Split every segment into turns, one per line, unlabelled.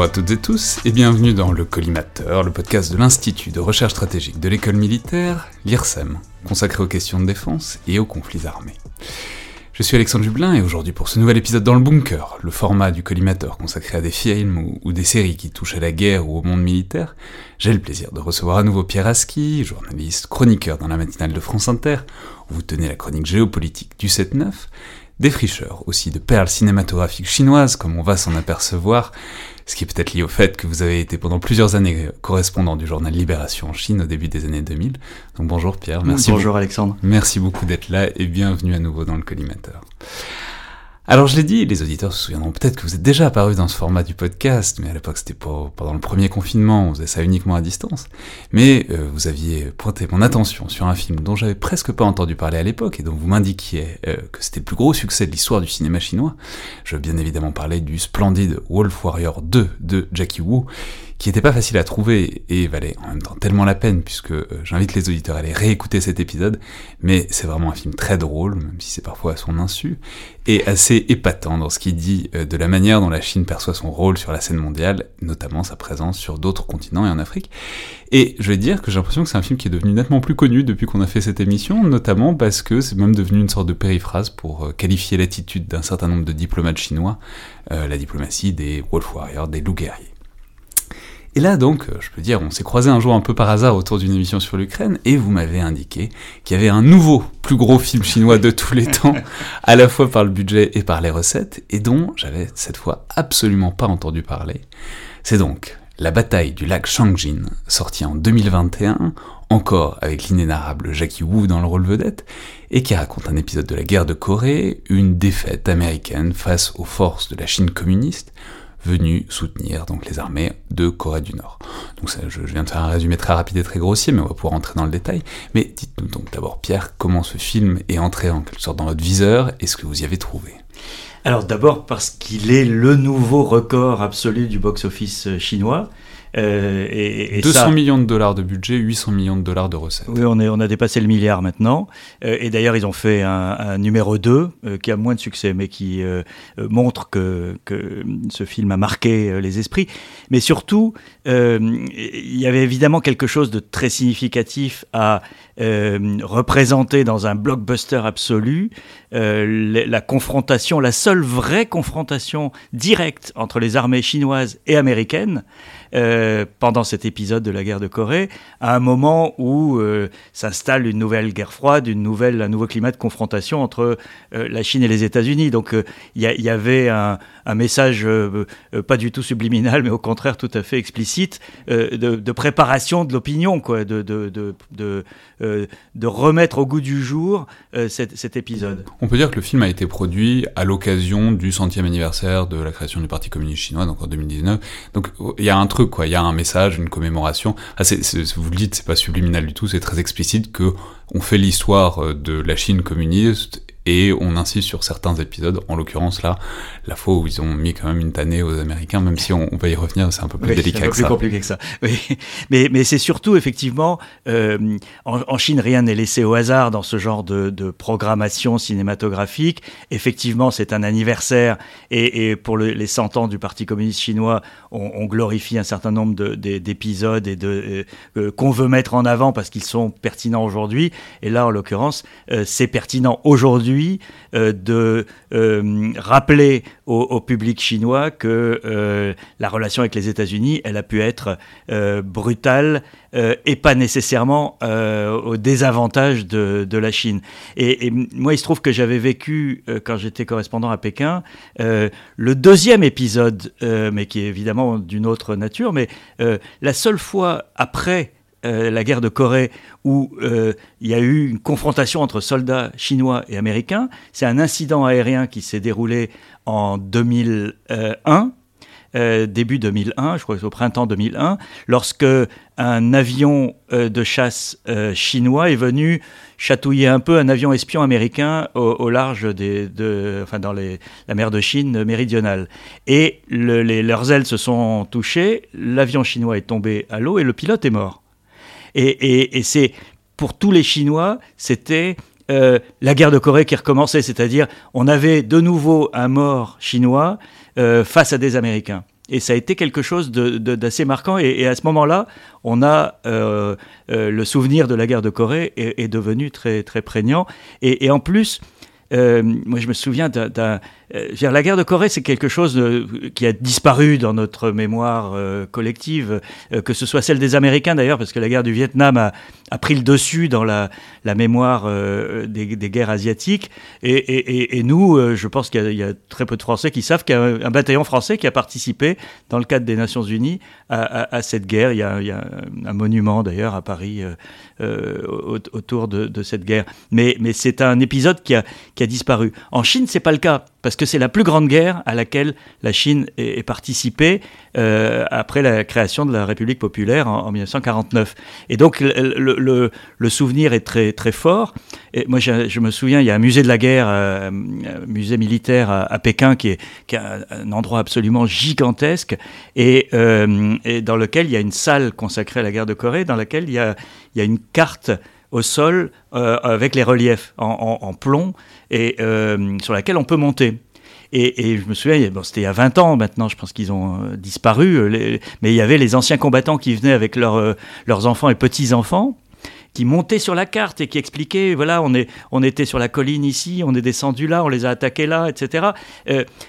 Bonjour à toutes et tous et bienvenue dans le Collimateur, le podcast de l'Institut de recherche stratégique de l'école militaire, l'IRSEM, consacré aux questions de défense et aux conflits armés. Je suis Alexandre Jublin et aujourd'hui pour ce nouvel épisode dans le bunker, le format du collimateur consacré à des films ou, des séries qui touchent à la guerre ou au monde militaire, j'ai le plaisir de recevoir à nouveau Pierre Aski, journaliste, chroniqueur dans la matinale de France Inter, où vous tenez la chronique géopolitique du 7-9, défricheur aussi de perles cinématographiques chinoises comme on va s'en apercevoir, ce qui est peut-être lié au fait que vous avez été pendant plusieurs années correspondant du journal Libération en Chine au début des années 2000. Donc bonjour Pierre,
merci. Bonjour Alexandre.
Merci beaucoup d'être là et bienvenue à nouveau dans le collimateur. Alors je l'ai dit, les auditeurs se souviendront peut-être que vous êtes déjà apparu dans ce format du podcast, mais à l'époque c'était pas pendant le premier confinement, on faisait ça uniquement à distance. Mais euh, vous aviez pointé mon attention sur un film dont j'avais presque pas entendu parler à l'époque et dont vous m'indiquiez euh, que c'était le plus gros succès de l'histoire du cinéma chinois. Je veux bien évidemment parler du splendide Wolf Warrior 2 de Jackie Wu, qui était pas facile à trouver et valait en même temps tellement la peine puisque euh, j'invite les auditeurs à aller réécouter cet épisode, mais c'est vraiment un film très drôle, même si c'est parfois à son insu, et assez épatant dans ce qu'il dit euh, de la manière dont la Chine perçoit son rôle sur la scène mondiale, notamment sa présence sur d'autres continents et en Afrique. Et je vais dire que j'ai l'impression que c'est un film qui est devenu nettement plus connu depuis qu'on a fait cette émission, notamment parce que c'est même devenu une sorte de périphrase pour euh, qualifier l'attitude d'un certain nombre de diplomates chinois, la diplomatie des Wolf Warriors, des loups guerriers. Et là donc, euh, je peux dire, on s'est croisé un jour un peu par hasard autour d'une émission sur l'Ukraine, et vous m'avez indiqué qu'il y avait un nouveau, plus gros film chinois de tous les temps, à la fois par le budget et par les recettes, et dont j'avais cette fois absolument pas entendu parler. C'est donc La bataille du lac Changjin, sorti en 2021, encore avec l'inénarrable Jackie Wu dans le rôle vedette, et qui raconte un épisode de la guerre de Corée, une défaite américaine face aux forces de la Chine communiste, venu soutenir donc les armées de Corée du Nord. Donc je, viens de faire un résumé très rapide et très grossier, mais on va pouvoir entrer dans le détail. Mais dites-nous donc d'abord, Pierre, comment ce film est entré en quelque sorte dans votre viseur et ce que vous y avez trouvé
alors d'abord parce qu'il est le nouveau record absolu du box-office chinois.
Euh, et, 200 millions de dollars de budget, 800 millions de dollars de recettes.
Oui, on, est, on a dépassé le milliard maintenant. Euh, et d'ailleurs, ils ont fait un, numéro 2 euh, qui a moins de succès, mais qui montre que, que, ce film a marqué les esprits. Mais surtout, il y avait évidemment quelque chose de très significatif à représenter dans un blockbuster absolu la confrontation, la seule vraie confrontation directe entre les armées chinoises et américaines. Euh, pendant cet épisode de la guerre de Corée, à un moment où euh, s'installe une nouvelle guerre froide, une nouvelle, un nouveau climat de confrontation entre euh, la Chine et les États-Unis. Donc il y, avait un, message pas du tout subliminal, mais au contraire tout à fait explicite de, préparation de l'opinion, quoi, de, de, de, remettre au goût du jour cet, cet, épisode.
On peut dire que le film a été produit à l'occasion du centième anniversaire de la création du Parti communiste chinois, donc en 2019. Donc il y a un truc quoi. Il y a un message, une commémoration. Ah, vous le dites, c'est pas subliminal du tout, c'est très explicite que on fait l'histoire euh, de la Chine communiste et on insiste sur certains épisodes, en l'occurrence là, la fois où ils ont mis quand même une tannée aux Américains, même si on, va y revenir, c'est un peu plus délicat
que un peu plus compliqué que ça. Oui. Mais, mais c'est surtout effectivement, euh, en, Chine, rien n'est laissé au hasard dans ce genre de, de programmation cinématographique. Effectivement, c'est un anniversaire et, et pour le, les 100 ans du Parti communiste chinois, on, on glorifie un certain nombre d'épisodes et de euh, qu'on veut mettre en avant parce qu'ils sont pertinents aujourd'hui. Et là, en l'occurrence, euh, c'est pertinent aujourd'hui euh, de euh, rappeler au, public chinois que la relation avec les États-Unis, elle a pu être brutale et pas nécessairement au désavantage de, la Chine. Et, moi, il se trouve que j'avais vécu, quand j'étais correspondant à Pékin, le deuxième épisode, mais qui est évidemment d'une autre nature, mais la seule fois après euh, la guerre de Corée, où euh, il y a eu une confrontation entre soldats chinois et américains. C'est un incident aérien qui s'est déroulé en 2001. Euh, début 2001, je crois que au printemps 2001, lorsque un avion de chasse chinois est venu chatouiller un peu un avion espion américain au, large de, enfin dans la mer de Chine méridionale. Et leurs ailes se sont touchées, l'avion chinois est tombé à l'eau et le pilote est mort. Et, c'est pour tous les Chinois, c'était euh, la guerre de Corée qui recommençait, c'est-à-dire on avait de nouveau un mort chinois euh, face à des Américains. et ça a été quelque chose d'assez marquant. Et, à ce moment-là, on a le souvenir de la guerre de Corée est, devenu très très prégnant. Et en plus, moi je me souviens d'un euh, la guerre de Corée, c'est quelque chose euh, qui a disparu dans notre mémoire euh, collective, que ce soit celle des Américains d'ailleurs, parce que la guerre du Vietnam a, pris le dessus dans la, mémoire des, guerres asiatiques. Et, nous, je pense qu'il y, a très peu de Français qui savent qu'il y a un, bataillon français qui a participé, dans le cadre des Nations Unies, à, cette guerre. Il y a, un monument d'ailleurs à Paris autour de, cette guerre. Mais, c'est un épisode qui a, a disparu. En Chine, c'est pas le cas parce que c'est la plus grande guerre à laquelle la Chine est, participée euh, après la création de la République populaire en, 1949. Et donc le, souvenir est très très fort. Et moi, je, me souviens, il y a un musée de la guerre, euh, un musée militaire à, Pékin, qui est, un, endroit absolument gigantesque, euh, et, dans lequel il y a une salle consacrée à la guerre de Corée, dans laquelle il y a, il y a une carte au sol avec les reliefs en plomb et euh, sur laquelle on peut monter. Et, je me souviens, c'était il y a 20 ans maintenant, je pense qu'ils ont euh, disparu, euh, mais il y avait les anciens combattants qui venaient avec leurs enfants et petits-enfants, qui montaient sur la carte et qui expliquaient, voilà, on, est, on était sur la colline ici, on est descendu là, on les a attaqués là, etc.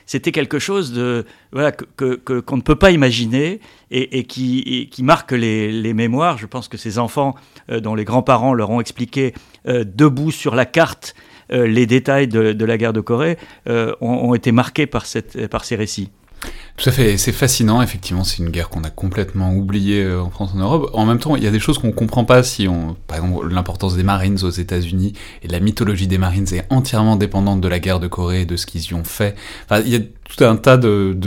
c'était quelque chose de, voilà, que, qu'on ne peut pas imaginer et, qui, qui marque les, les, mémoires. Je pense que ces enfants, dont les grands-parents leur ont expliqué debout sur la carte, euh, les détails de, la guerre de Corée euh, ont, été marqués par, cette, par ces récits.
Tout à fait, c'est fascinant, effectivement, c'est une guerre qu'on a complètement oubliée euh, en France, en Europe. En même temps, il y a des choses qu'on comprend pas si on, par exemple, l'importance des Marines aux États-Unis et la mythologie des Marines est entièrement dépendante de la guerre de Corée et de ce qu'ils y ont fait. Tout un tas de,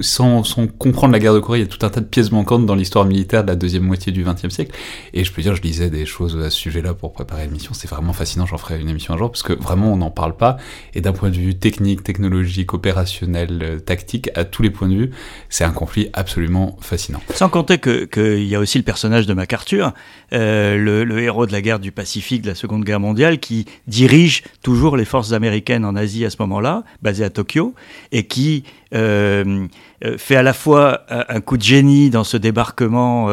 sans, sans, comprendre la guerre de Corée, il y a tout un tas de pièces manquantes dans l'histoire militaire de la deuxième moitié du XXe siècle. Et je peux dire, je lisais des choses à ce sujet-là pour préparer l'émission. C'est vraiment fascinant. J'en ferai une émission un jour parce que vraiment on n'en parle pas. Et d'un point de vue technique, technologique, opérationnel, euh, tactique, à tous les points de vue, c'est un conflit absolument fascinant.
Sans compter qu'il y a aussi le personnage de MacArthur, euh, le, le, héros de la guerre du Pacifique de la Seconde Guerre mondiale, qui dirige toujours les forces américaines en Asie à ce moment-là, basées à Tokyo, et qui euh, euh, fait à la fois un coup de génie dans ce débarquement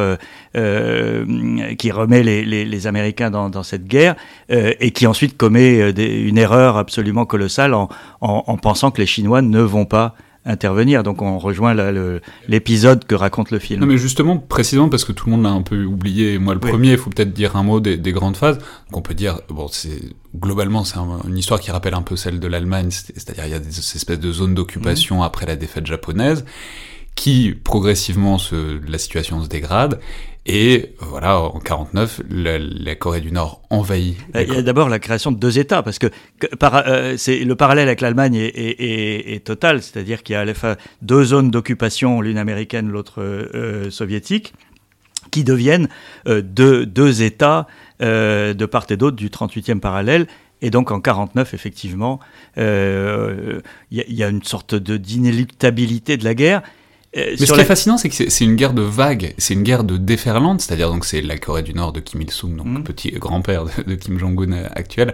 euh, qui remet les, Américains dans, cette guerre et qui ensuite commet une erreur absolument colossale en, pensant que les Chinois ne vont pas intervenir. Donc on rejoint l'épisode que raconte le film.
Non mais justement, précisément parce que tout le monde l'a un peu oublié, moi le premier, il faut peut-être dire un mot des, grandes phases. Donc on peut dire, bon, c'est globalement c'est une histoire qui rappelle un peu celle de l'Allemagne, c'est-à-dire il y a des espèces de zones d'occupation mmh. après la défaite japonaise qui progressivement se, la situation se dégrade et voilà, en 49, la, Corée du Nord envahit.
Il y a d'abord la création de deux États, parce que, euh, c'est le parallèle avec l'Allemagne est, total, c'est-à-dire qu'il y a à la fois deux zones d'occupation, l'une américaine, l'autre euh, soviétique, qui deviennent euh, deux, deux, États de part et d'autre du 38e parallèle. Et donc en 49, effectivement, il y, y, a une sorte d'inéluctabilité de la guerre.
Euh, Mais ce qui est fascinant, c'est que c'est une guerre de vagues, c'est une guerre de déferlante, c'est-à-dire donc c'est la Corée du Nord de Kim Il-sung, donc mm. petit grand-père de, Kim Jong-un actuel,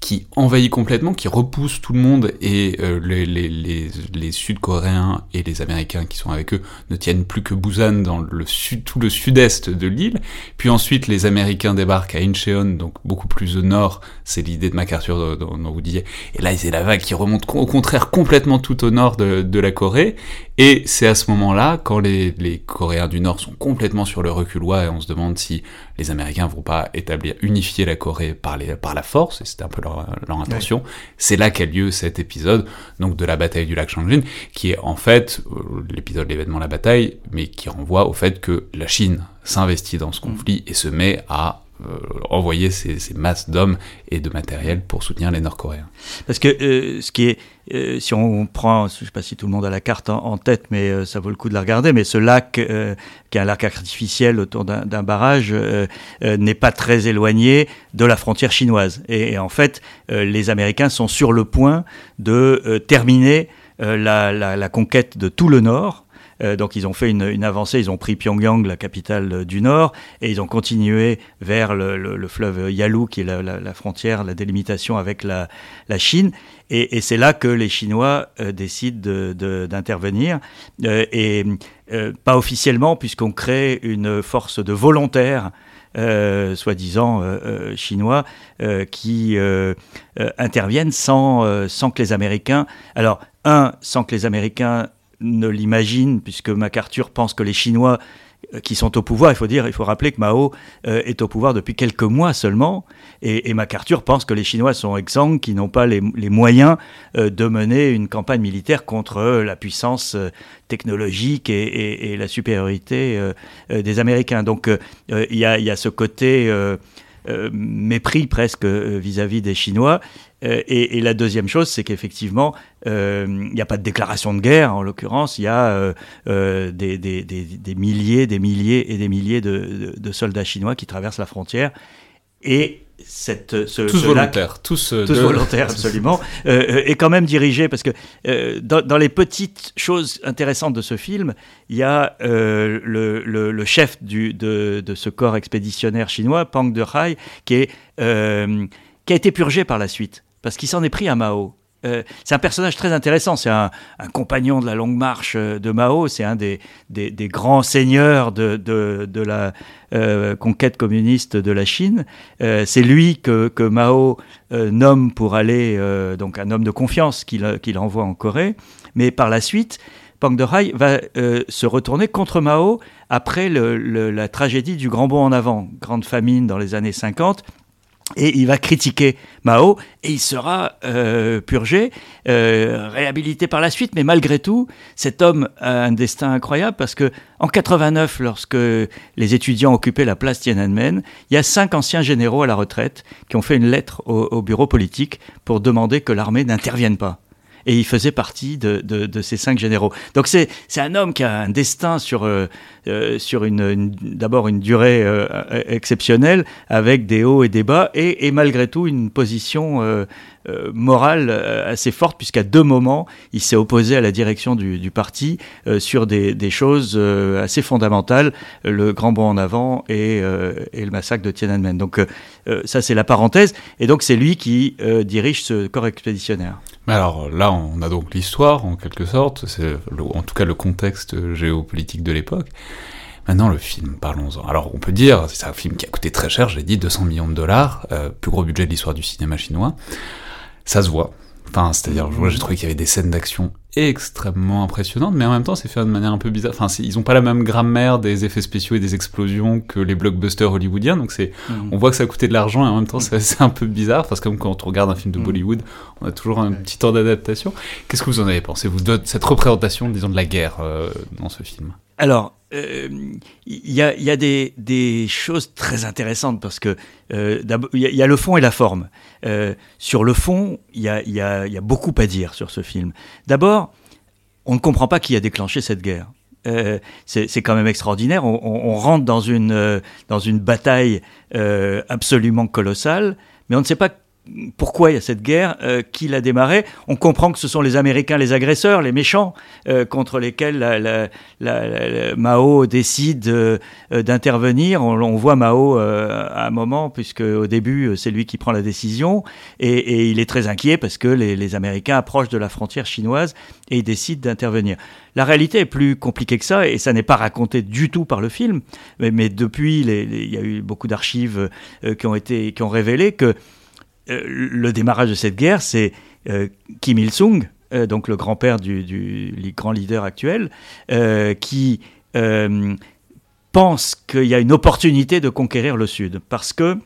qui envahit complètement, qui repousse tout le monde et euh, les, les, les, les Sud-Coréens et les Américains qui sont avec eux ne tiennent plus que Busan dans le sud, tout le sud-est de l'île. Puis ensuite, les Américains débarquent à Incheon, donc beaucoup plus au nord. C'est l'idée de MacArthur dont, dont, vous disiez. Et là, c'est la vague qui remonte au contraire complètement tout au nord de, de la Corée. Et c'est à ce moment-là, quand les, les, Coréens du Nord sont complètement sur le reculoir et on se demande si les Américains vont pas établir, unifier la Corée par, les, par la force, et c'était un peu leur, leur intention, c'est là qu'a lieu cet épisode, donc de la bataille du lac Changjin, qui est en fait euh, l'épisode l'événement la bataille, mais qui renvoie au fait que la Chine s'investit dans ce mm. conflit et se met à envoyer ces, masses d'hommes et de matériel pour soutenir les Nord-Coréens.
Parce que euh, ce qui est, euh, si on prend, je ne sais pas si tout le monde a la carte en, tête, mais ça vaut le coup de la regarder, mais ce lac, qui est un lac artificiel autour d'un barrage, n'est pas très éloigné de la frontière chinoise. Et, en fait, les Américains sont sur le point de terminer la, conquête de tout le Nord euh, donc ils ont fait une, avancée, ils ont pris Pyongyang, la capitale euh, du Nord, et ils ont continué vers le, fleuve Yalu, qui est la, frontière, la délimitation avec la, Chine. Et, c'est là que les Chinois euh, décident d'intervenir. et pas officiellement, puisqu'on crée une force de volontaires euh, soi-disant euh, euh, chinois, qui interviennent sans, sans que les Américains... Alors, un, sans que les Américains ne l'imaginent, puisque MacArthur pense que les Chinois euh, qui sont au pouvoir. Il faut dire, il faut rappeler que Mao euh, est au pouvoir depuis quelques mois seulement, et, MacArthur pense que les Chinois sont exsangues, qui n'ont pas les, moyens euh, de mener une campagne militaire contre la puissance technologique et, la supériorité des Américains. Donc il y, a, ce côté mépris presque vis-à-vis -vis des Chinois. Euh, et, la deuxième chose, c'est qu'effectivement, euh, il n'y a pas de déclaration de guerre, en l'occurrence, il y a euh, des, milliers, des milliers et des milliers de, soldats chinois qui traversent la frontière. Et cette,
ce, tous volontaires, tous,
tous volontaires absolument, est quand même dirigé parce que dans, les petites choses intéressantes de ce film, il y a le, chef du, de, ce corps expéditionnaire chinois, Pang Dehai, qui est qui a été purgé par la suite parce qu'il s'en est pris à Mao. Euh, c'est un personnage très intéressant, c'est un, compagnon de la longue marche euh, de Mao, c'est un des, grands seigneurs de, la euh, conquête communiste de la Chine. c'est lui que, Mao nomme pour aller, donc un homme de confiance qu'il envoie en Corée, mais par la suite, Pang Dehai va se retourner contre Mao après la tragédie du Grand Bond en avant, grande famine dans les années 50, et il va critiquer Mao et il sera euh, purgé, euh, réhabilité par la suite. Mais malgré tout, cet homme a un destin incroyable parce que en 89, lorsque les étudiants occupaient la place Tiananmen, il y a cinq anciens généraux à la retraite qui ont fait une lettre au bureau politique pour demander que l'armée n'intervienne pas et il faisait partie de, ces cinq généraux. Donc c'est un homme qui a un destin sur, euh, euh, sur une, d'abord une durée euh, exceptionnelle, avec des hauts et des bas, et, malgré tout une position morale euh, assez forte, puisqu'à deux moments, il s'est opposé à la direction du, parti euh, sur des, choses assez fondamentales, le grand bond en avant et, le massacre de Tiananmen. Donc ça, c'est la parenthèse. Et donc c'est lui qui dirige ce corps expéditionnaire.
Alors là, on a donc l'histoire, en quelque sorte, c'est en tout cas le contexte géopolitique de l'époque. Maintenant, le film, parlons-en. Alors, on peut dire, c'est un film qui a coûté très cher, j'ai dit 200 millions de dollars, plus gros budget de l'histoire du cinéma chinois ça se voit. Enfin, c'est-à-dire, j'ai trouvé qu'il y avait des scènes d'action extrêmement impressionnantes, mais en même temps, c'est fait de manière un peu bizarre. Enfin, ils ont pas la même grammaire des effets spéciaux et des explosions que les blockbusters hollywoodiens, donc c'est, mhm. on voit que ça a coûté de l'argent et en même temps, c'est un peu bizarre, parce que comme quand on regarde un film de mhm. Bollywood, on a toujours un petit temps d'adaptation. Qu'est-ce que vous en avez pensé, vous, de cette représentation, disons, de la guerre euh, dans ce film?
Alors, il y, a, des, choses très intéressantes parce que euh, il y, a le fond et la forme. Euh, sur le fond, il y a, beaucoup à dire sur ce film. D'abord, on ne comprend pas qui a déclenché cette guerre. Euh, c'est quand même extraordinaire. On, rentre dans une, dans une bataille absolument colossale, mais on ne sait pas pourquoi il y a cette guerre, euh, qui l'a démarré. On comprend que ce sont les Américains, les agresseurs, les méchants, euh, contre lesquels Mao décide euh, d'intervenir. On, voit Mao à un moment, puisque au début c'est lui qui prend la décision, et, il est très inquiet parce que les, Américains approchent de la frontière chinoise et il décide d'intervenir. La réalité est plus compliquée que ça, et ça n'est pas raconté du tout par le film, mais, depuis, il y a eu beaucoup d'archives qui ont été qui ont révélé que le démarrage de cette guerre, c'est euh, Kim Il-sung, euh, donc le grand-père du, grand leader actuel, qui pense qu'il y a une opportunité de conquérir le Sud. Parce que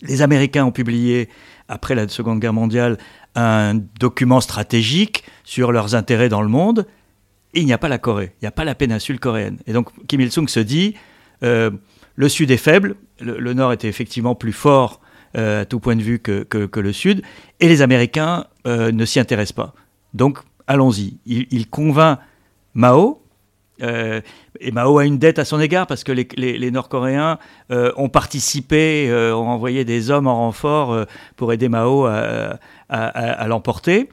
les Américains ont publié, après la Seconde Guerre mondiale, un document stratégique sur leurs intérêts dans le monde. Il n'y a pas la Corée, il n'y a pas la péninsule coréenne. Et donc Kim Il-sung se dit, le Sud est faible, le Nord était effectivement plus fort euh, à tout point de vue que, le Sud, et les Américains euh, ne s'y intéressent pas. Donc, allons-y. Il, convainc Mao, euh, et Mao a une dette à son égard parce que les, les, Nord-Coréens ont participé, ont envoyé des hommes en renfort pour aider Mao à, à, l'emporter.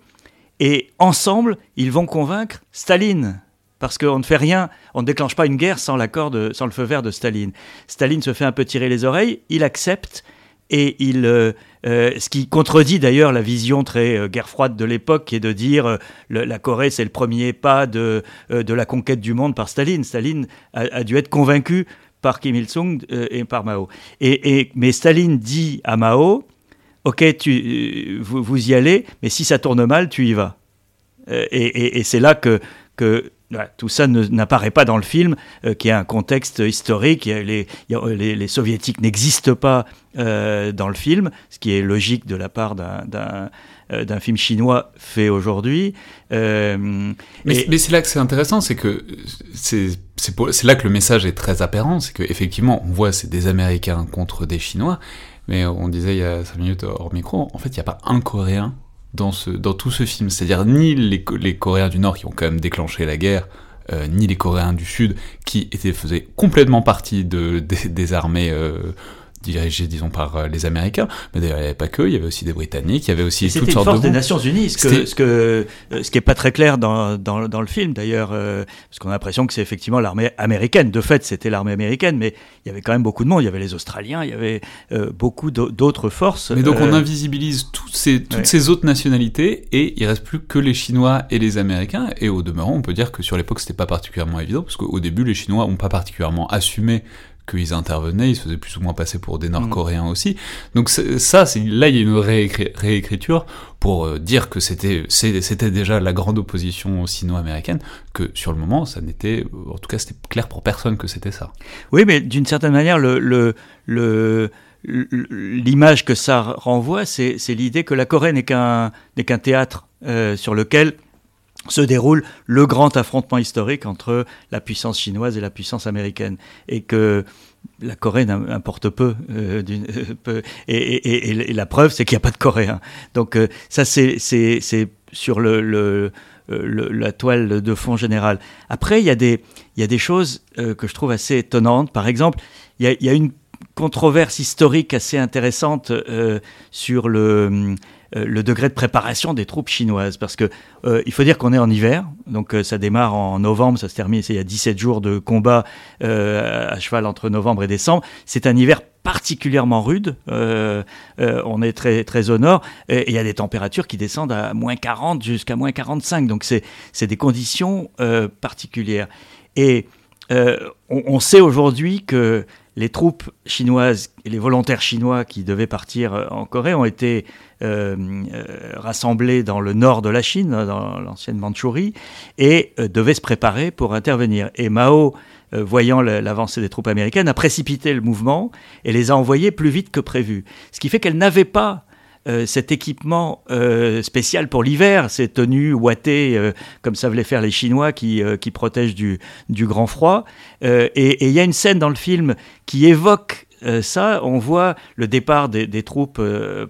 Et ensemble, ils vont convaincre Staline. Parce qu'on ne fait rien, on ne déclenche pas une guerre sans l'accord, sans le feu vert de Staline. Staline se fait un peu tirer les oreilles, il accepte et il, euh, euh, ce qui contredit d'ailleurs la vision très euh, guerre froide de l'époque, qui est de dire la Corée c'est le premier pas de, de la conquête du monde par Staline. Staline a, dû être convaincu par Kim Il-sung et par Mao. Et, mais Staline dit à Mao, ok, tu, vous, vous, y allez, mais si ça tourne mal, tu y vas. et, et, et c'est là que, que tout ça n'apparaît pas dans le film, euh, qui a un contexte historique. Les, les, soviétiques n'existent pas euh, dans le film, ce qui est logique de la part d'un euh, film chinois fait aujourd'hui.
mais, mais c'est là que c'est intéressant, c'est que c'est là que le message est très apparent, c'est qu'effectivement, on voit c'est des Américains contre des Chinois, mais on disait il y a 5 minutes hors micro, en fait, il n'y a pas un Coréen dans, tout ce film. C'est-à-dire ni les, Coréens du Nord qui ont quand même déclenché la guerre, euh, ni les Coréens du Sud qui étaient, faisaient complètement partie de, des, armées euh, dirigé, disons, par euh, les Américains. Mais d'ailleurs, il n'y avait pas que, il y avait aussi des Britanniques, il y avait aussi toutes sortes
force des Nations Unies, ce, que, ce, que, euh, ce qui n'est pas très clair dans, dans, dans le film, d'ailleurs, euh, parce qu'on a l'impression que c'est effectivement l'armée américaine. De fait, c'était l'armée américaine, mais il y avait quand même beaucoup de monde. Il y avait les Australiens, il y avait beaucoup d'autres forces.
Mais donc, on invisibilise toutes ces, toutes ces autres nationalités, et il reste plus que les Chinois et les Américains. Et au demeurant, on peut dire que sur l'époque, c'était pas particulièrement évident, parce qu'au début, les Chinois n'ont pas particulièrement assumé qu'ils intervenaient, ils se faisaient plus ou moins passer pour des Nord-Coréens mm. aussi. Donc ça, là, il y a une réécriture pour euh, dire que c'était déjà la grande opposition sino-américaine, que sur le moment, ça n'était, en tout cas, c'était clair pour personne que c'était ça.
Oui, mais d'une certaine manière, le, le, l'image que ça renvoie, c'est l'idée que la Corée n'est qu'un qu'un théâtre euh, sur lequel se déroule le grand affrontement historique entre la puissance chinoise et la puissance américaine. Et que la Corée n'importe peu, euh, peu et, la preuve, c'est qu'il n'y a pas de Coréens. Donc euh, ça, c'est sur le, la toile de fond générale. Après, il y a des, choses euh, que je trouve assez étonnantes. Par exemple, il y a, une controverse historique assez intéressante sur le euh, le degré de préparation des troupes chinoises. Parce que euh, il faut dire qu'on est en hiver, donc euh, ça démarre en novembre, ça se termine, il y a 17 jours de combat à cheval entre novembre et décembre. C'est un hiver particulièrement rude. on est très, très au nord et il y a des températures qui descendent à moins 40 jusqu'à moins 45. Donc c'est des conditions particulières. Et on, on, sait aujourd'hui que les troupes chinoises et les volontaires chinois qui devaient partir en Corée ont été euh, euh, rassemblés dans le nord de la Chine, dans l'ancienne Mandchourie, et euh, devaient se préparer pour intervenir. Et Mao, voyant l'avancée des troupes américaines, a précipité le mouvement et les a envoyés plus vite que prévu. Ce qui fait qu'elle n'avait pas cet équipement spécial pour l'hiver, ces tenues ouatées, comme ça voulait faire les Chinois qui, qui protègent du, du grand froid. et il y a une scène dans le film qui évoque euh, ça, on voit le départ des, troupes euh,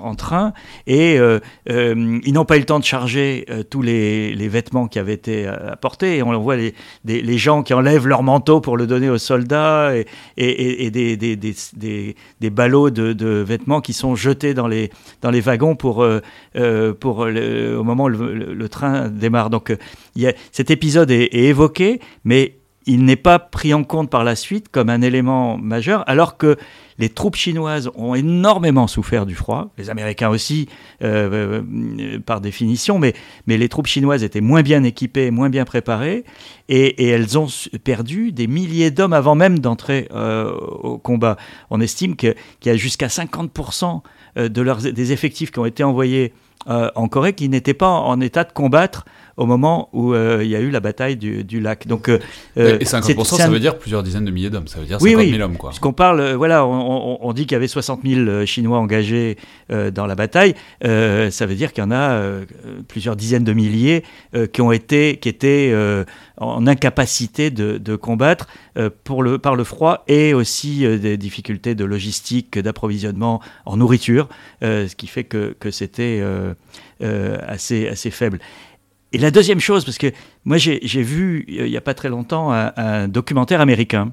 en train et euh, ils n'ont pas eu le temps de charger tous les, vêtements qui avaient été apportés. On voit les, gens qui enlèvent leur manteau pour le donner aux soldats et, des, ballots de, vêtements qui sont jetés dans les, wagons pour, au moment où le, train démarre. Donc cet épisode est, est évoqué, mais il n'est pas pris en compte par la suite comme un élément majeur, alors que les troupes chinoises ont énormément souffert du froid, les Américains aussi, euh, euh, par définition, mais, les troupes chinoises étaient moins bien équipées, moins bien préparées, et, elles ont perdu des milliers d'hommes avant même d'entrer euh, au combat. On estime qu'il y a jusqu'à 50% de leurs, des effectifs qui ont été envoyés en Corée qui n'étaient pas en état de combattre au moment où euh, il y a eu la bataille du, lac.
Donc, euh, et 50%, ça veut dire plusieurs dizaines de milliers d'hommes, ça veut dire 50 oui, 000 hommes. Quoi.
qu'on parle, euh, voilà, on, dit qu'il y avait 60 000 Chinois engagés dans la bataille, ça veut dire qu'il y en a plusieurs dizaines de milliers qui ont été, qui étaient en incapacité de, combattre pour le, par le froid et aussi des difficultés de logistique, d'approvisionnement en nourriture, ce qui fait que, que c'était assez, assez faible. Et la deuxième chose, parce que moi j'ai vu il n'y a pas très longtemps un, documentaire américain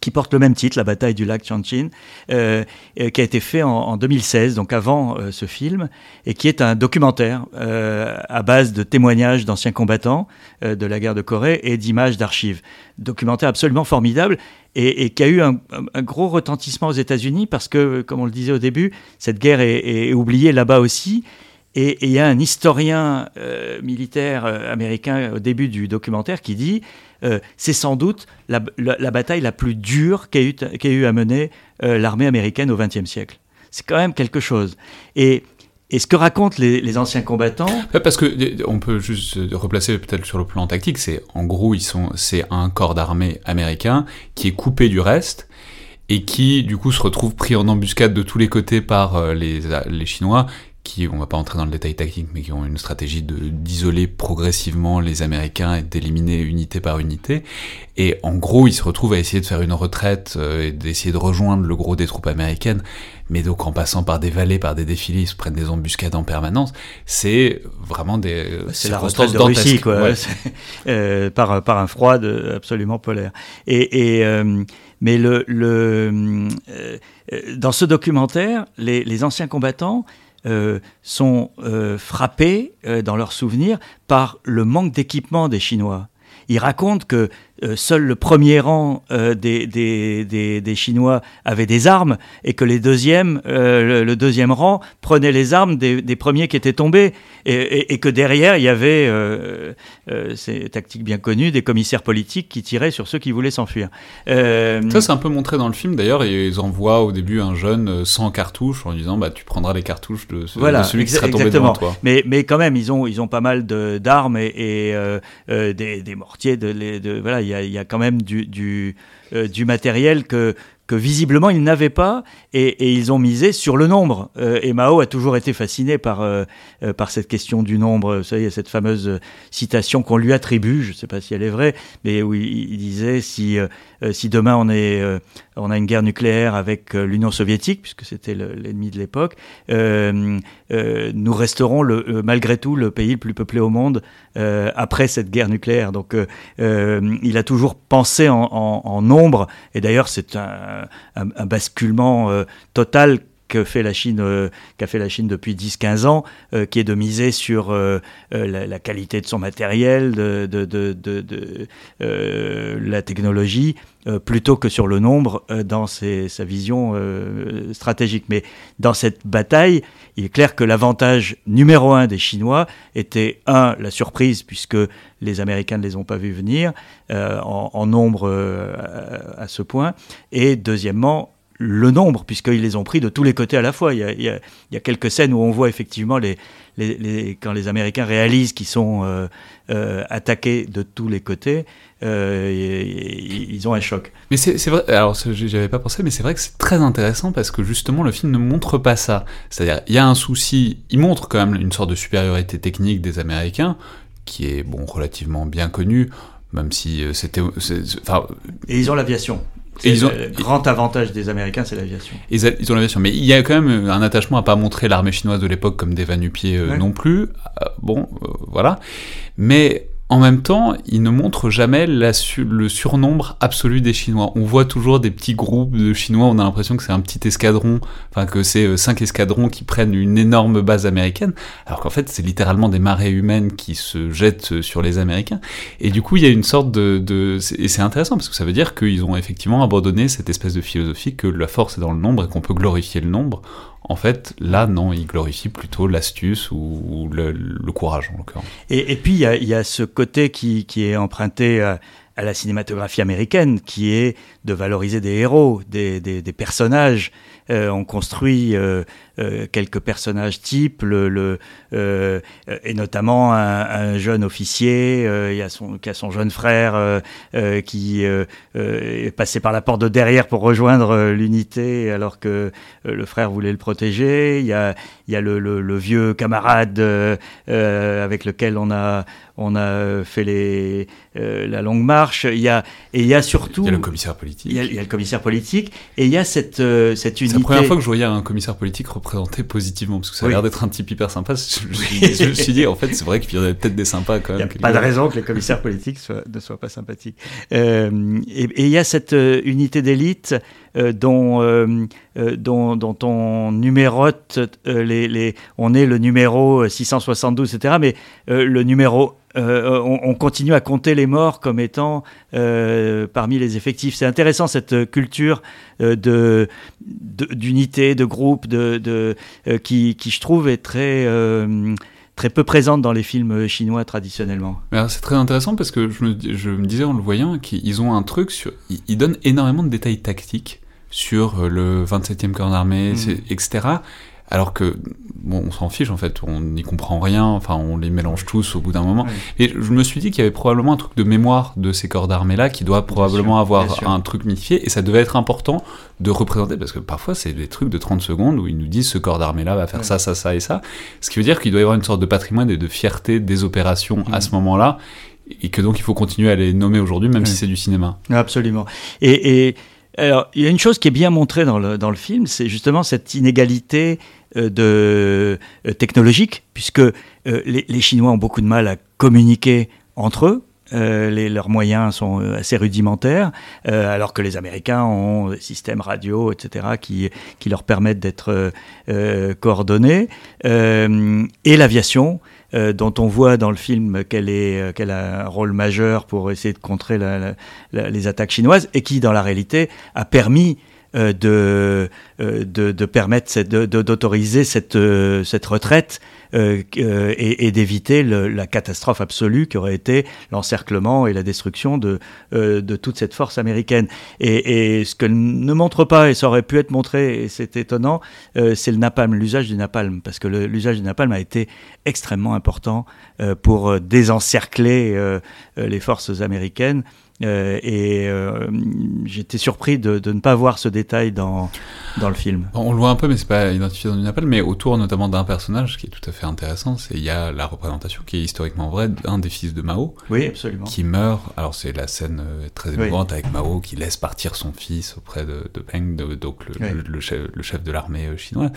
qui porte le même titre, La bataille du lac Chanchin, euh, euh, qui a été fait en, 2016, donc avant euh, ce film, et qui est un documentaire à base de témoignages d'anciens combattants de la guerre de Corée et d'images d'archives. Documentaire absolument formidable et, qui a eu un, gros retentissement aux États-Unis parce que, comme on le disait au début, cette guerre est, oubliée là-bas aussi. Et il y a un historien militaire américain au début du documentaire qui dit euh, c'est sans doute la, bataille la plus dure qu'a eu, eu, à mener euh, l'armée américaine au XXe siècle. C'est quand même quelque chose. Et, ce que racontent les, anciens combattants.
Parce que on peut juste replacer peut-être sur le plan tactique, c'est en gros ils sont, c'est un corps d'armée américain qui est coupé du reste et qui du coup se retrouve pris en embuscade de tous les côtés par euh, les, les Chinois qui, on va pas entrer dans le détail tactique, mais qui ont une stratégie de d'isoler progressivement les Américains et d'éliminer unité par unité. Et en gros, ils se retrouvent à essayer de faire une retraite euh, et d'essayer de rejoindre le gros des troupes américaines. Mais donc en passant par des vallées, par des défilés, ils se prennent des embuscades en permanence. C'est vraiment des
c'est la retraite de Russie, quoi. Euh, par par un froid absolument polaire. Et, et euh, mais le, le dans ce documentaire, les, les anciens combattants euh, sont euh, frappés euh, dans leurs souvenirs par le manque d'équipement des Chinois. Ils racontent que seul le premier rang euh, des, des, des, Chinois avait des armes et que les deuxièmes, euh, le, deuxième rang prenait les armes des, premiers qui étaient tombés et, et, que derrière il y avait, c'est tactique bien connue, des commissaires politiques qui tiraient sur ceux qui voulaient s'enfuir.
Ça c'est un peu montré dans le film d'ailleurs, ils envoient au début un jeune sans cartouches en disant bah tu prendras les cartouches de, celui qui sera tombé devant toi.
Mais, mais quand même ils ont, ils ont pas mal d'armes et, et des, des, mortiers, de, de voilà il y a, quand même du, euh, matériel que, que visiblement ils n'avaient pas et, ils ont misé sur le nombre. Euh, et Mao a toujours été fasciné par, euh, euh, par cette question du nombre. Vous savez, il y a cette fameuse citation qu'on lui attribue, je ne sais pas si elle est vraie, mais où il, disait si, si demain on, est, on a une guerre nucléaire avec l'Union soviétique, puisque c'était l'ennemi de l'époque, nous resterons le, malgré tout le pays le plus peuplé au monde après cette guerre nucléaire. Donc il a toujours pensé en, en, en nombre, et d'ailleurs c'est un un, basculement euh, total que fait la Chine, euh, qu'a fait la Chine depuis 10-15 ans, euh, qui est de miser sur la, qualité de son matériel, de, la technologie, plutôt que sur le nombre dans sa vision stratégique. Mais dans cette bataille, il est clair que l'avantage numéro un des Chinois était, un, la surprise, puisque les Américains ne les ont pas vus venir en, nombre à ce point, et deuxièmement, le nombre, puisqu'ils les ont pris de tous les côtés à la fois. Il y a, quelques scènes où on voit effectivement les, quand les Américains réalisent qu'ils sont euh, euh, attaqués de tous les côtés, euh, ils ont un choc.
Mais c'est vrai, alors j'avais pas pensé, mais c'est vrai que c'est très intéressant parce que justement le film ne montre pas ça. C'est-à-dire, il y a un souci, il montre quand même une sorte de supériorité technique des Américains, qui est bon relativement bien connu, même si c'était.
Et ils ont l'aviation. Et ils ont, le grand avantage des Américains, c'est l'aviation.
Ils, ont l'aviation, mais il y a quand même un attachement à pas montrer l'armée chinoise de l'époque comme des vanupiers euh, non plus. Euh, bon, euh, voilà. Mais en même temps, il ne montre jamais le surnombre absolu des Chinois. On voit toujours des petits groupes de Chinois, on a l'impression que c'est un petit escadron, enfin que c'est euh, cinq escadrons qui prennent une énorme base américaine, alors qu'en fait c'est littéralement des marées humaines qui se jettent sur les Américains. Et du coup, il y a une sorte de... de et c'est intéressant parce que ça veut dire qu'ils ont effectivement abandonné cette espèce de philosophie que la force est dans le nombre et qu'on peut glorifier le nombre en fait, là, non, il glorifie plutôt l'astuce ou, le, courage, en l'occurrence.
Et, puis, il y, a, ce côté qui, est emprunté à, la cinématographie américaine, qui est de valoriser des héros, des, des personnages euh, on construit euh, euh, quelques personnages types, le, et notamment un, jeune officier il y a son, qui a son jeune frère qui est passé par la porte de derrière pour rejoindre l'unité alors que le frère voulait le protéger. Il y a, il y a le, vieux camarade avec lequel on a, on a fait les, la longue marche. Il y a, et il y a surtout.
Il y a le commissaire politique.
Il y a, le commissaire politique. Et il y a cette, cette unité
c'est la première fois que je voyais un commissaire politique représenté positivement Parce que ça a l'air d'être un type hyper sympa. Je, me suis dit, en fait, c'est vrai qu'il y aurait peut-être des sympas quand même.
Il n'y a pas de raison que les commissaires politiques ne soient pas sympathiques. Euh, et il y a cette euh, unité d'élite euh, dont, dont, dont, on numérote les, les, On est le numéro 672, etc. Mais le numéro euh, on, continue à compter les morts comme étant euh, parmi les effectifs. C'est intéressant cette culture euh, de d'unité, de, groupe, de, qui, je trouve est très très peu présente dans les films chinois traditionnellement.
C'est très intéressant parce que je me, disais en le voyant qu'ils ont un truc sur, ils, donnent énormément de détails tactiques sur le 27e corps d'armée, mmh. etc. Alors que, bon, on s'en fiche en fait, on n'y comprend rien, enfin on les mélange tous au bout d'un moment. Et je me suis dit qu'il y avait probablement un truc de mémoire de ces corps d'armée-là qui doit probablement avoir un truc mythifié, et ça devait être important de représenter, parce que parfois c'est des trucs de 30 secondes où ils nous disent ce corps d'armée-là va faire ça, ça, ça et ça. Ce qui veut dire qu'il doit y avoir une sorte de patrimoine et de fierté des opérations à ce moment-là, et que donc il faut continuer à les nommer aujourd'hui, même si c'est du cinéma.
Absolument. et, et alors, il y a une chose qui est bien montrée dans le, dans le film, c'est justement cette inégalité euh, de, euh, technologique, puisque euh, les, Chinois ont beaucoup de mal à communiquer entre eux. leurs moyens sont assez rudimentaires, alors que les Américains ont des systèmes radio, etc., qui, qui leur permettent d'être coordonnés. et l'aviation, euh, dont on voit dans le film qu'elle euh, qu'elle a un rôle majeur pour essayer de contrer les attaques chinoises, et qui, dans la réalité, a permis de, de, de, permettre d'autoriser cette, cette retraite euh, euh, et, d'éviter la catastrophe absolue qui aurait été l'encerclement et la destruction de, euh, de toute cette force américaine. Et, ce que ne montre pas, et ça aurait pu être montré, et c'est étonnant, c'est le napalm, l'usage du napalm, parce que l'usage du napalm a été extrêmement important pour désencercler les forces américaines. Euh, et euh, j'étais surpris de, de, ne pas voir ce détail dans, dans le film.
On le voit un peu, mais c'est pas identifié dans une appel, mais autour notamment d'un personnage qui est tout à fait intéressant, c'est il y a la représentation qui est historiquement vraie d'un des fils de Mao.
Oui, absolument.
Qui meurt. Alors c'est la scène euh, très émouvante avec Mao qui laisse partir son fils auprès de, de Peng, donc le, le, chef, le chef de l'armée chinoise.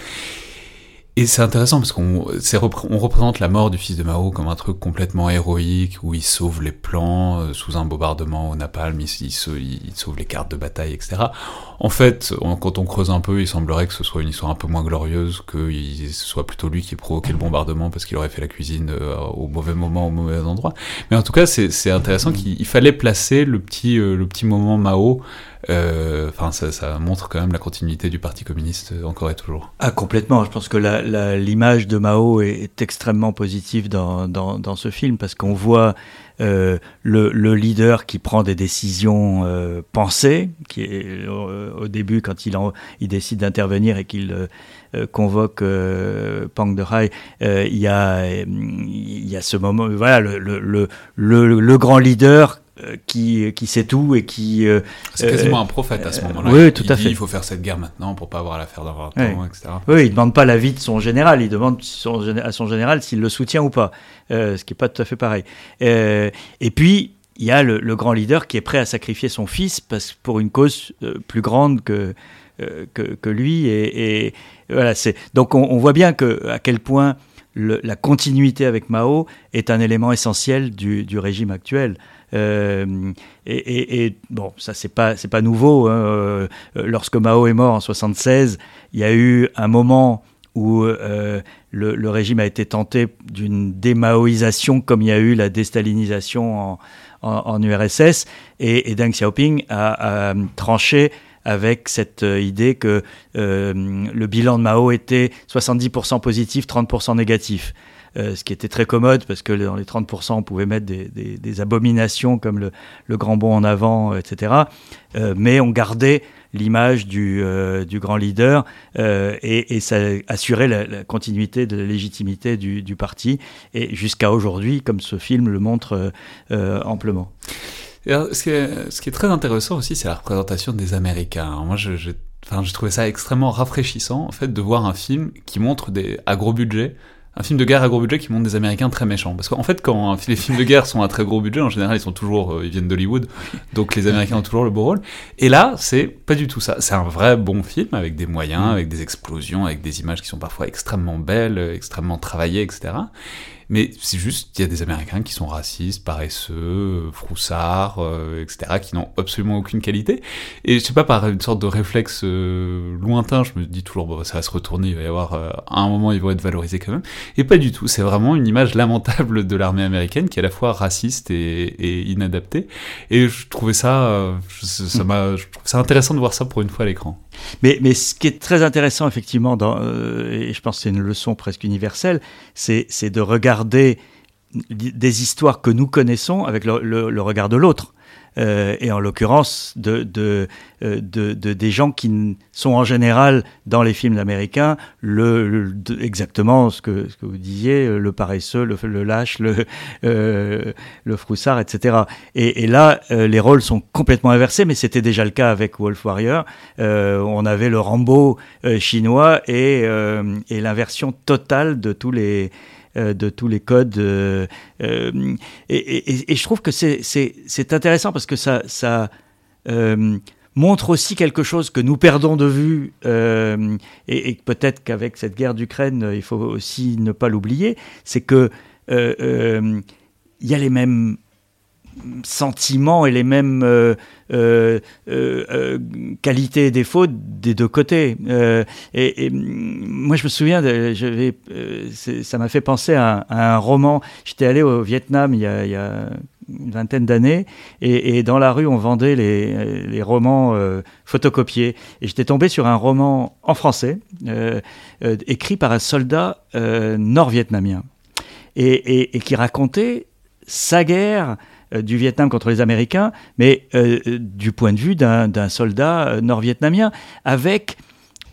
Et c'est intéressant parce qu'on on représente la mort du fils de Mao comme un truc complètement héroïque où il sauve les plans euh, sous un bombardement au napalm, il, il, sauve les cartes de bataille, etc. En fait, quand on creuse un peu, il semblerait que ce soit une histoire un peu moins glorieuse, que ce soit plutôt lui qui ait provoqué le bombardement parce qu'il aurait fait la cuisine euh, au mauvais moment, au mauvais endroit. Mais en tout cas, c'est intéressant qu'il fallait placer le petit, euh, le petit moment Mao enfin, ça, montre quand même la continuité du Parti communiste euh, encore et toujours.
Ah, complètement. Je pense que l'image de Mao est, extrêmement positive dans, ce film parce qu'on voit euh, le, le, leader qui prend des décisions euh, pensées, qui est au début quand il, décide d'intervenir et qu'il convoque Pang de Hai, il y a ce moment, voilà, le, grand leader euh, qui, qui sait tout et qui...
Euh, c'est quasiment un prophète à ce moment-là.
Oui, tout à fait.
il faut faire cette guerre maintenant pour pas avoir l'affaire d'avoir temps, etc.
Oui, il demande pas l'avis de son général, il demande à son général s'il le soutient ou pas, euh, ce qui est pas tout à fait pareil. et puis, il y a le, grand leader qui est prêt à sacrifier son fils parce, pour une cause plus grande que, que, que, lui. Et, et voilà, c'est donc on, voit bien que à quel point la continuité avec Mao est un élément essentiel du, du régime actuel. Euh, et, bon, ça c'est pas nouveau. Hein. Euh, lorsque Mao est mort en 76, il y a eu un moment où euh, le, régime a été tenté d'une démaoïsation comme il y a eu la déstalinisation en, URSS, et, Deng Xiaoping a, tranché avec cette idée que le bilan de Mao était 70% positif, 30% négatif. Euh, ce qui était très commode parce que dans les 30%, on pouvait mettre des, abominations comme le, grand bond en avant, etc. Euh, mais on gardait l'image du, euh, grand leader et, ça assurait la, continuité de la légitimité du, parti et jusqu'à aujourd'hui, comme ce film le montre amplement.
ce, qui est, très intéressant aussi, c'est la représentation des Américains. moi, je, j'ai trouvé ça extrêmement rafraîchissant en fait de voir un film qui montre des à gros budget un film de guerre à gros budget qui montre des Américains très méchants. Parce qu'en fait, quand les films de guerre sont à très gros budget, en général, ils sont toujours, euh, ils viennent d'Hollywood, donc les Américains ont toujours le beau rôle. Et là, c'est pas du tout ça. C'est un vrai bon film avec des moyens, mm. avec des explosions, avec des images qui sont parfois extrêmement belles, extrêmement travaillées, etc. Mais c'est juste, il y a des Américains qui sont racistes, paresseux, froussards, euh, etc., qui n'ont absolument aucune qualité. Et je sais pas, par une sorte de réflexe euh, lointain, je me dis toujours, bon, ça va se retourner, il va y avoir, euh, à un moment, ils vont être valorisés quand même. Et pas du tout. C'est vraiment une image lamentable de l'armée américaine qui est à la fois raciste et, et inadaptée. Et je trouvais ça, ça m'a, je trouve ça intéressant de voir ça pour une fois à l'écran.
Mais, ce qui est très intéressant, effectivement, dans, et je pense que c'est une leçon presque universelle, c'est de regarder des histoires que nous connaissons avec le, regard de l'autre. Euh, et en l'occurrence de, de, euh, de, des gens qui sont en général dans les films américains le, exactement ce que, vous disiez, euh, le paresseux, le, lâche, le, le froussard, etc. Et, là, les rôles sont complètement inversés, mais c'était déjà le cas avec Wolf Warrior. on avait le Rambo chinois et, et l'inversion totale de tous les euh, de tous les codes. Euh, euh, et, je trouve que c'est intéressant parce que ça, ça montre aussi quelque chose que nous perdons de vue, et, peut-être qu'avec cette guerre d'Ukraine, il faut aussi ne pas l'oublier, c'est que il y a les mêmes sentiments et les mêmes euh, euh, euh, qualités et défauts des deux côtés. Et, moi, je me souviens, ça m'a fait penser à, un roman. J'étais allé au Vietnam il y a, une vingtaine d'années, et, dans la rue, on vendait les, romans photocopiés. Et j'étais tombé sur un roman en français, écrit par un soldat nord-vietnamien, et, qui racontait sa guerre euh, du Vietnam contre les Américains, mais euh, du point de vue d'un soldat euh, nord-vietnamien, avec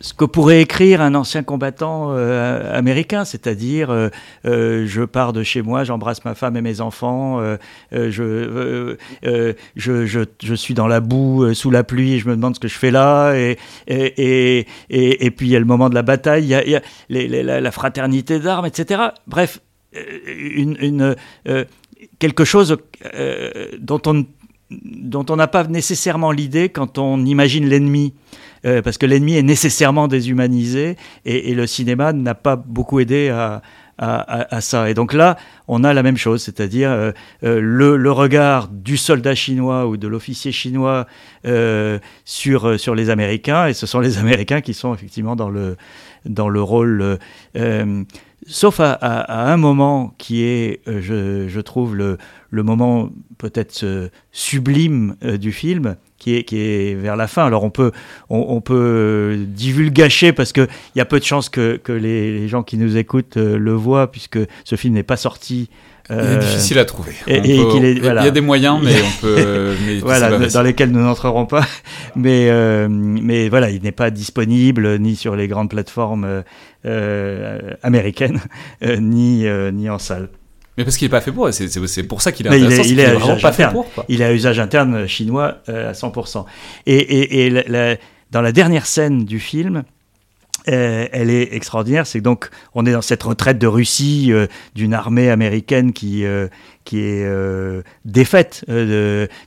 ce que pourrait écrire un ancien combattant américain, c'est-à-dire je pars de chez moi, j'embrasse ma femme et mes enfants, je, je, je, suis dans la boue, sous la pluie, et je me demande ce que je fais là, et, et, et, puis il y a le moment de la bataille, il y a, la, fraternité d'armes, etc. Bref, une quelque chose euh, dont on dont on n'a pas nécessairement l'idée quand on imagine l'ennemi, euh, parce que l'ennemi est nécessairement déshumanisé, et, le cinéma n'a pas beaucoup aidé à, à, ça. Et donc là, on a la même chose, c'est-à-dire euh, le, le, regard du soldat chinois ou de l'officier chinois sur, sur les Américains, et ce sont les Américains qui sont effectivement dans le, dans le rôle sauf à, un moment qui est, euh, je, trouve, le, moment peut-être euh, sublime euh, du film, qui est, vers la fin. Alors on peut, on, peut divulgacher parce qu'il y a peu de chances que, les, gens qui nous écoutent le voient, puisque ce film n'est pas sorti
il est difficile à trouver. il, y a des moyens, mais on peut.
voilà, dans lesquels nous n'entrerons pas. Mais, mais voilà, il n'est pas disponible ni sur les grandes plateformes euh, américaine, euh, ni, euh, ni en salle.
Mais parce qu'il n'est pas fait pour, c'est pour ça qu'il est intéressant.
Il est, vraiment pas fait pour. Il est à usage interne chinois à 100%. Et, et, dans la dernière scène du film, elle est extraordinaire. C'est donc on est dans cette retraite de Russie d'une armée américaine qui qui est défaite,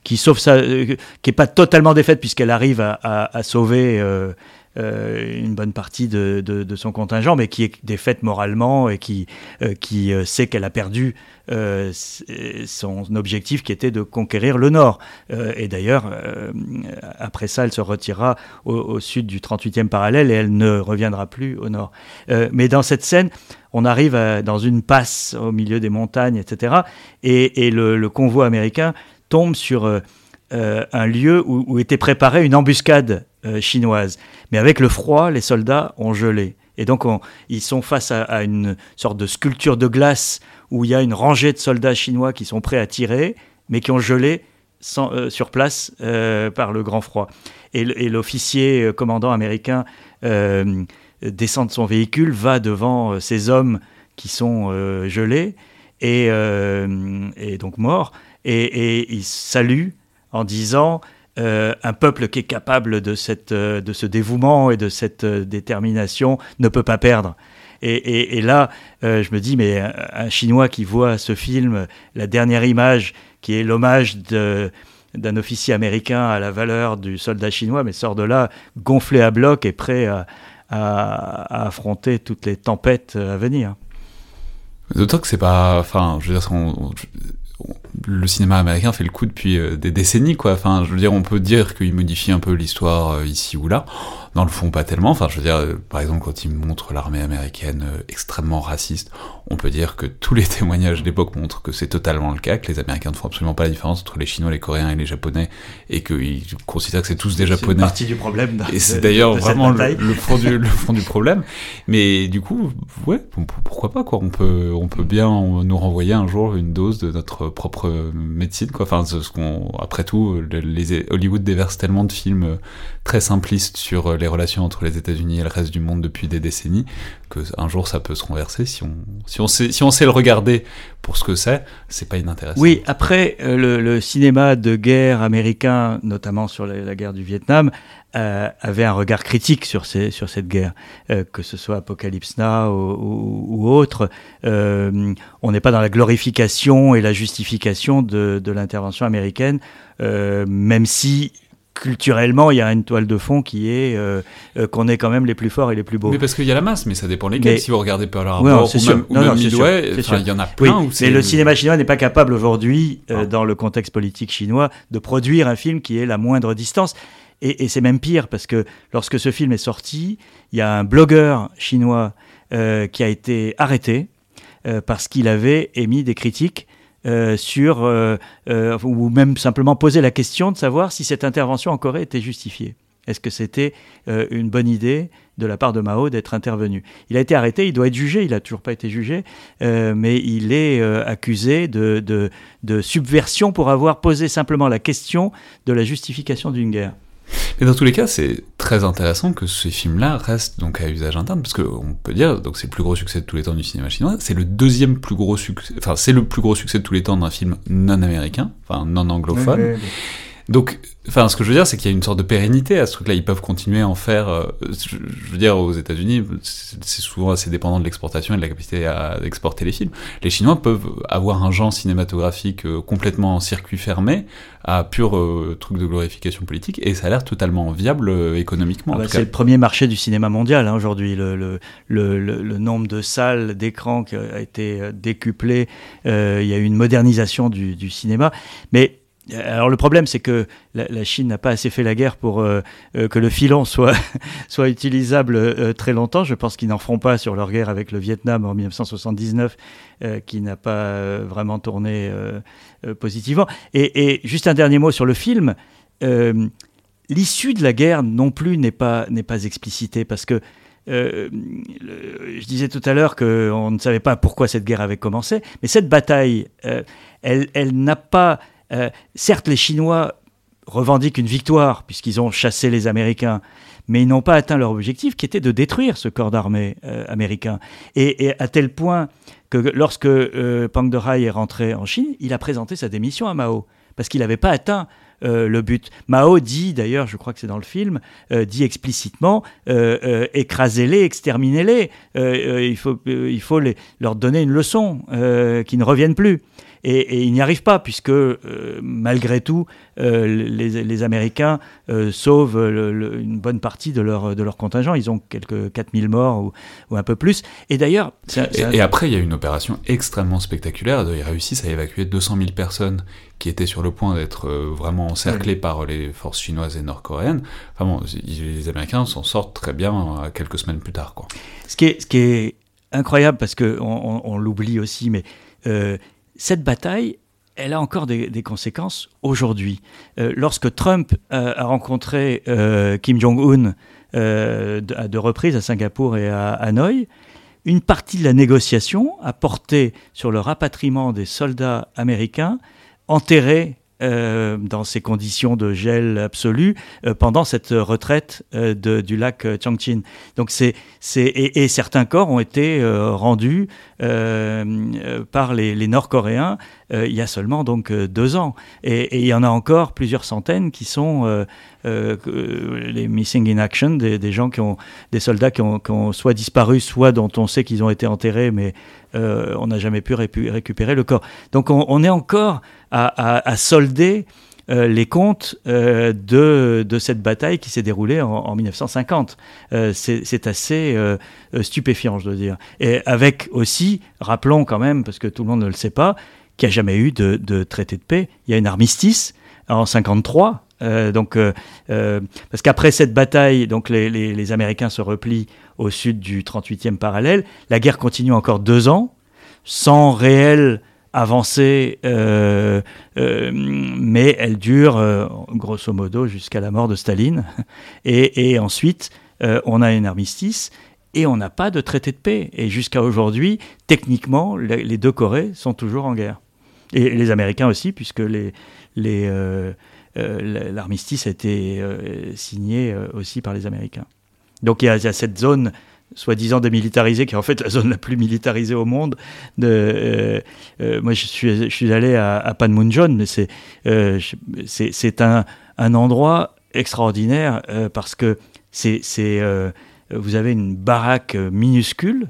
qui sauve ça, qui est pas totalement défaite puisqu'elle arrive à, à sauver euh, une bonne partie de, son contingent, mais qui est défaite moralement et qui, euh, qui euh, sait qu'elle a perdu son objectif qui était de conquérir le Nord. et d'ailleurs, après ça, elle se retirera au, sud du 38e parallèle et elle ne reviendra plus au Nord. mais dans cette scène, on arrive dans une passe au milieu des montagnes, etc. Et, le, convoi américain tombe sur euh, un lieu où, était préparée une embuscade euh, chinoise. Mais avec le froid, les soldats ont gelé. Et donc, ils sont face à, une sorte de sculpture de glace où il y a une rangée de soldats chinois qui sont prêts à tirer, mais qui ont gelé euh, sur place par le grand froid. Et, l'officier commandant américain descend de son véhicule, va devant ces hommes qui sont gelés et, donc morts, et il salue en disant euh, un peuple qui est capable de, cette, euh, de ce dévouement et de cette euh, détermination ne peut pas perdre. Et, là, je me dis, mais un, Chinois qui voit ce film, la dernière image, qui est l'hommage d'un officier américain à la valeur du soldat chinois, mais sort de là gonflé à bloc et prêt à, affronter toutes les tempêtes à venir.
D'autant que c'est pas, enfin, je veux dire, le cinéma américain fait le coup depuis euh, des décennies, quoi. Enfin, je veux dire, on peut dire qu'il modifie un peu l'histoire euh, ici ou là. Dans le fond, pas tellement. Enfin, je veux dire, euh, par exemple, quand il montre l'armée américaine extrêmement raciste, on peut dire que tous les témoignages d'époque montrent que c'est totalement le cas, que les Américains ne font absolument pas la différence entre les Chinois, les Coréens et les Japonais, et qu'ils considèrent que c'est tous des Japonais. C'est
partie du problème.
Et c'est d'ailleurs vraiment le, fond du, le fond du problème. Mais du coup, ouais, pourquoi pas, quoi. On peut, on peut bien nous renvoyer un jour une dose de notre propre médecine, quoi. Enfin, ce qu'on, après tout, les, Hollywood déverse tellement de films très simplistes sur les relations entre les États-Unis et le reste du monde depuis des décennies que un jour ça peut se renverser si on, si on, sait, si on sait le regarder pour ce que c'est, c'est pas inintéressant.
Oui, après, euh, le, cinéma de guerre américain, notamment sur la, guerre du Vietnam, euh, avait un regard critique sur, ces, sur cette guerre, euh, que ce soit Apocalypse Now ou, autre. on n'est pas dans la glorification et la justification de l'intervention américaine, même si culturellement, il y a une toile de fond qui est euh, euh, qu'on est quand même les plus forts et les plus beaux.
Mais parce qu'il y a la masse, mais ça dépend lesquels. si vous regardez Pearl Harbor ou, même, ou même Midway, il y en a plein.
Oui, mais le cinéma chinois n'est pas capable aujourd'hui, euh, ah. dans le contexte politique chinois, de produire un film qui est la moindre distance. Et, et c'est même pire parce que lorsque ce film est sorti, il y a un blogueur chinois qui a été arrêté parce qu'il avait émis des critiques euh, sur, euh, euh, ou même simplement poser la question de savoir si cette intervention en Corée était justifiée. Est-ce que c'était une bonne idée de la part de Mao d'être intervenu? Il a été arrêté, il doit être jugé, il n'a toujours pas été jugé, mais il est accusé de, de, de subversion pour avoir posé simplement la question de la justification d'une guerre.
Mais dans tous les cas, c'est très intéressant que ces films-là restent donc à usage interne, parce qu'on peut dire, donc c'est le plus gros succès de tous les temps du cinéma chinois, c'est le deuxième plus gros succès, enfin c'est le plus gros succès de tous les temps d'un film non américain, enfin non anglophone. Donc, enfin, ce que je veux dire, c'est qu'il y a une sorte de pérennité à ce truc-là. Ils peuvent continuer à en faire. Euh, je, veux dire, aux États-Unis, c'est souvent assez dépendant de l'exportation et de la capacité à exporter les films. Les Chinois peuvent avoir un genre cinématographique euh, complètement en circuit fermé, à pur euh, truc de glorification politique, et ça a l'air totalement viable économiquement.
Ah bah, c'est le premier marché du cinéma mondial hein, aujourd'hui. Le, le, le, le, nombre de salles, d'écrans qui a été décuplé. il y a eu une modernisation du, du cinéma, mais alors le problème, c'est que la, Chine n'a pas assez fait la guerre pour euh, euh, que le filon soit, soit utilisable euh, très longtemps. Je pense qu'ils n'en feront pas sur leur guerre avec le Vietnam en 1979, qui n'a pas vraiment tourné positivement. Et, juste un dernier mot sur le film. L'issue de la guerre non plus n'est pas, pas explicitée parce que je disais tout à l'heure qu'on ne savait pas pourquoi cette guerre avait commencé, mais cette bataille, elle, elle n'a pas euh, certes, les Chinois revendiquent une victoire puisqu'ils ont chassé les Américains, mais ils n'ont pas atteint leur objectif qui était de détruire ce corps d'armée euh, américain. Et, à tel point que lorsque euh, Pang Derai est rentré en Chine, il a présenté sa démission à Mao parce qu'il n'avait pas atteint le but. Mao dit, d'ailleurs, je crois que c'est dans le film, dit explicitement écrasez-les, exterminez-les. il faut, leur donner une leçon, qui ne reviennent plus. Et, il n'y arrive pas, puisque euh, malgré tout, euh, les, Américains euh, sauvent une bonne partie de leur, de leur contingent. Ils ont quelques 4000 morts ou, un peu plus. Et d'ailleurs...
Et, après, il y a une opération extrêmement spectaculaire. Ils réussissent à évacuer 200 000 personnes qui étaient sur le point d'être vraiment encerclées par les forces chinoises et nord-coréennes. Enfin bon, les Américains s'en sortent très bien quelques semaines plus tard. Quoi.
Ce, qui est, ce qui est incroyable, parce qu'on on, l'oublie aussi, mais cette bataille, elle a encore des, conséquences aujourd'hui. Euh, lorsque Trump euh, a rencontré euh, Kim Jong-un à deux reprises à Singapour et à Hanoï, une partie de la négociation a porté sur le rapatriement des soldats américains enterrés euh, dans ces conditions de gel absolu euh, pendant cette retraite euh, du lac Chongqing. Donc c'est, et, certains corps ont été rendus par les, les Nord-Coréens il y a seulement donc deux ans. Et, il y en a encore plusieurs centaines qui sont les missing in action, des, gens qui ont, des soldats qui ont, soit disparu, soit dont on sait qu'ils ont été enterrés, mais on n'a jamais pu récupérer le corps. Donc on, est encore à solder euh, les comptes euh, de, cette bataille qui s'est déroulée en, 1950. Euh, c'est assez stupéfiant, je dois dire. Et avec aussi, rappelons quand même, parce que tout le monde ne le sait pas, qu'il n'y a jamais eu de, traité de paix. Il y a une armistice en 53. donc, parce qu'après cette bataille, donc les, Américains se replient au sud du 38e parallèle. La guerre continue encore deux ans, sans réel avancée, euh, euh, mais elle dure euh, grosso modo jusqu'à la mort de Staline. Et, ensuite, on a un armistice et on n'a pas de traité de paix. Et jusqu'à aujourd'hui, techniquement, les, deux Corées sont toujours en guerre. Et les Américains aussi, puisque les, l'armistice a été signé aussi par les Américains. Donc il y, a, cette zone soi-disant démilitarisée, qui est en fait la zone la plus militarisée au monde. De, euh, euh, moi, je suis, allé à, à Panmunjom, mais c'est euh, un, endroit extraordinaire parce que vous avez une baraque minuscule.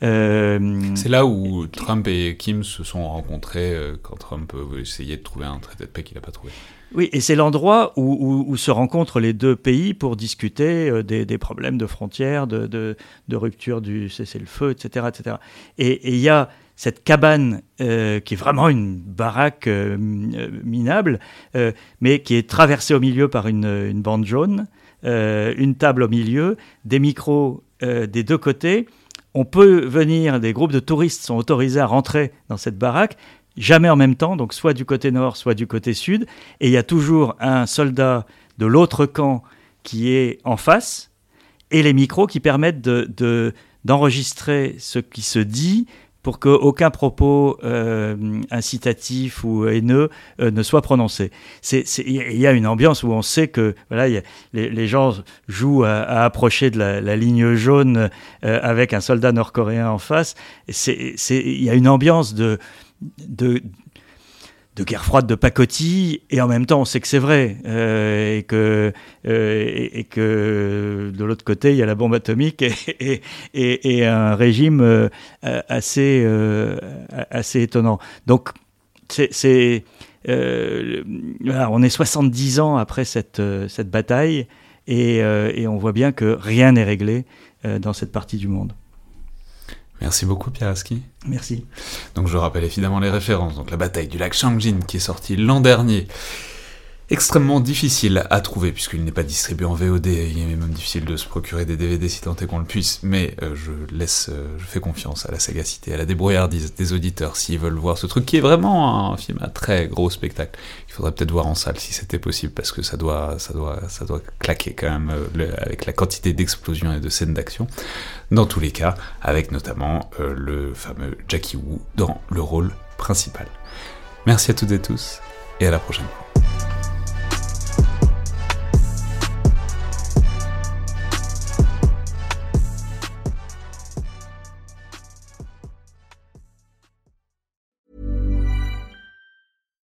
C'est là où Trump et Kim se sont rencontrés quand Trump essayait de trouver un traité de paix qu'il n'a pas trouvé.
Oui, et c'est l'endroit où, se rencontrent les deux pays pour discuter euh, des, problèmes de frontières, de, rupture du cessez-le-feu, etc., etc. Et il y a cette cabane euh, qui est vraiment une baraque euh, minable, mais qui est traversée au milieu par une, bande jaune, une table au milieu, des micros des deux côtés. On peut venir, des groupes de touristes sont autorisés à rentrer dans cette baraque, jamais en même temps, donc soit du côté nord, soit du côté sud, et il y a toujours un soldat de l'autre camp qui est en face, et les micros qui permettent de, d'enregistrer ce qui se dit pour qu'aucun propos euh, incitatif ou haineux euh, ne soit prononcé. Il y a une ambiance où on sait que voilà, les, gens jouent à, approcher de la, ligne jaune euh, avec un soldat nord-coréen en face. Il y a une ambiance de, de, de guerre froide de pacotille, et en même temps on sait que c'est vrai, euh, et, que, euh, et, que de l'autre côté il y a la bombe atomique et, un régime euh, assez, assez étonnant. Donc on est 70 ans après cette, cette bataille, et on voit bien que rien n'est réglé dans cette partie du monde.
Merci beaucoup Pierre Aski.
Merci.
Donc je rappelle évidemment les références. Donc la bataille du lac Changjin qui est sortie l'an dernier extrêmement difficile à trouver puisqu'il n'est pas distribué en VOD, il est même difficile de se procurer des DVD si tant est qu'on le puisse, mais euh, je laisse, euh, je fais confiance à la sagacité, à la débrouillardise des auditeurs s'ils veulent voir ce truc qui est vraiment un film à très gros spectacle. Il faudrait peut-être voir en salle si c'était possible parce que ça doit, ça doit, ça doit claquer quand même euh, avec la quantité d'explosions et de scènes d'action. Dans tous les cas, avec notamment le fameux Jackie Wu dans le rôle principal. Merci à toutes et tous et à la prochaine.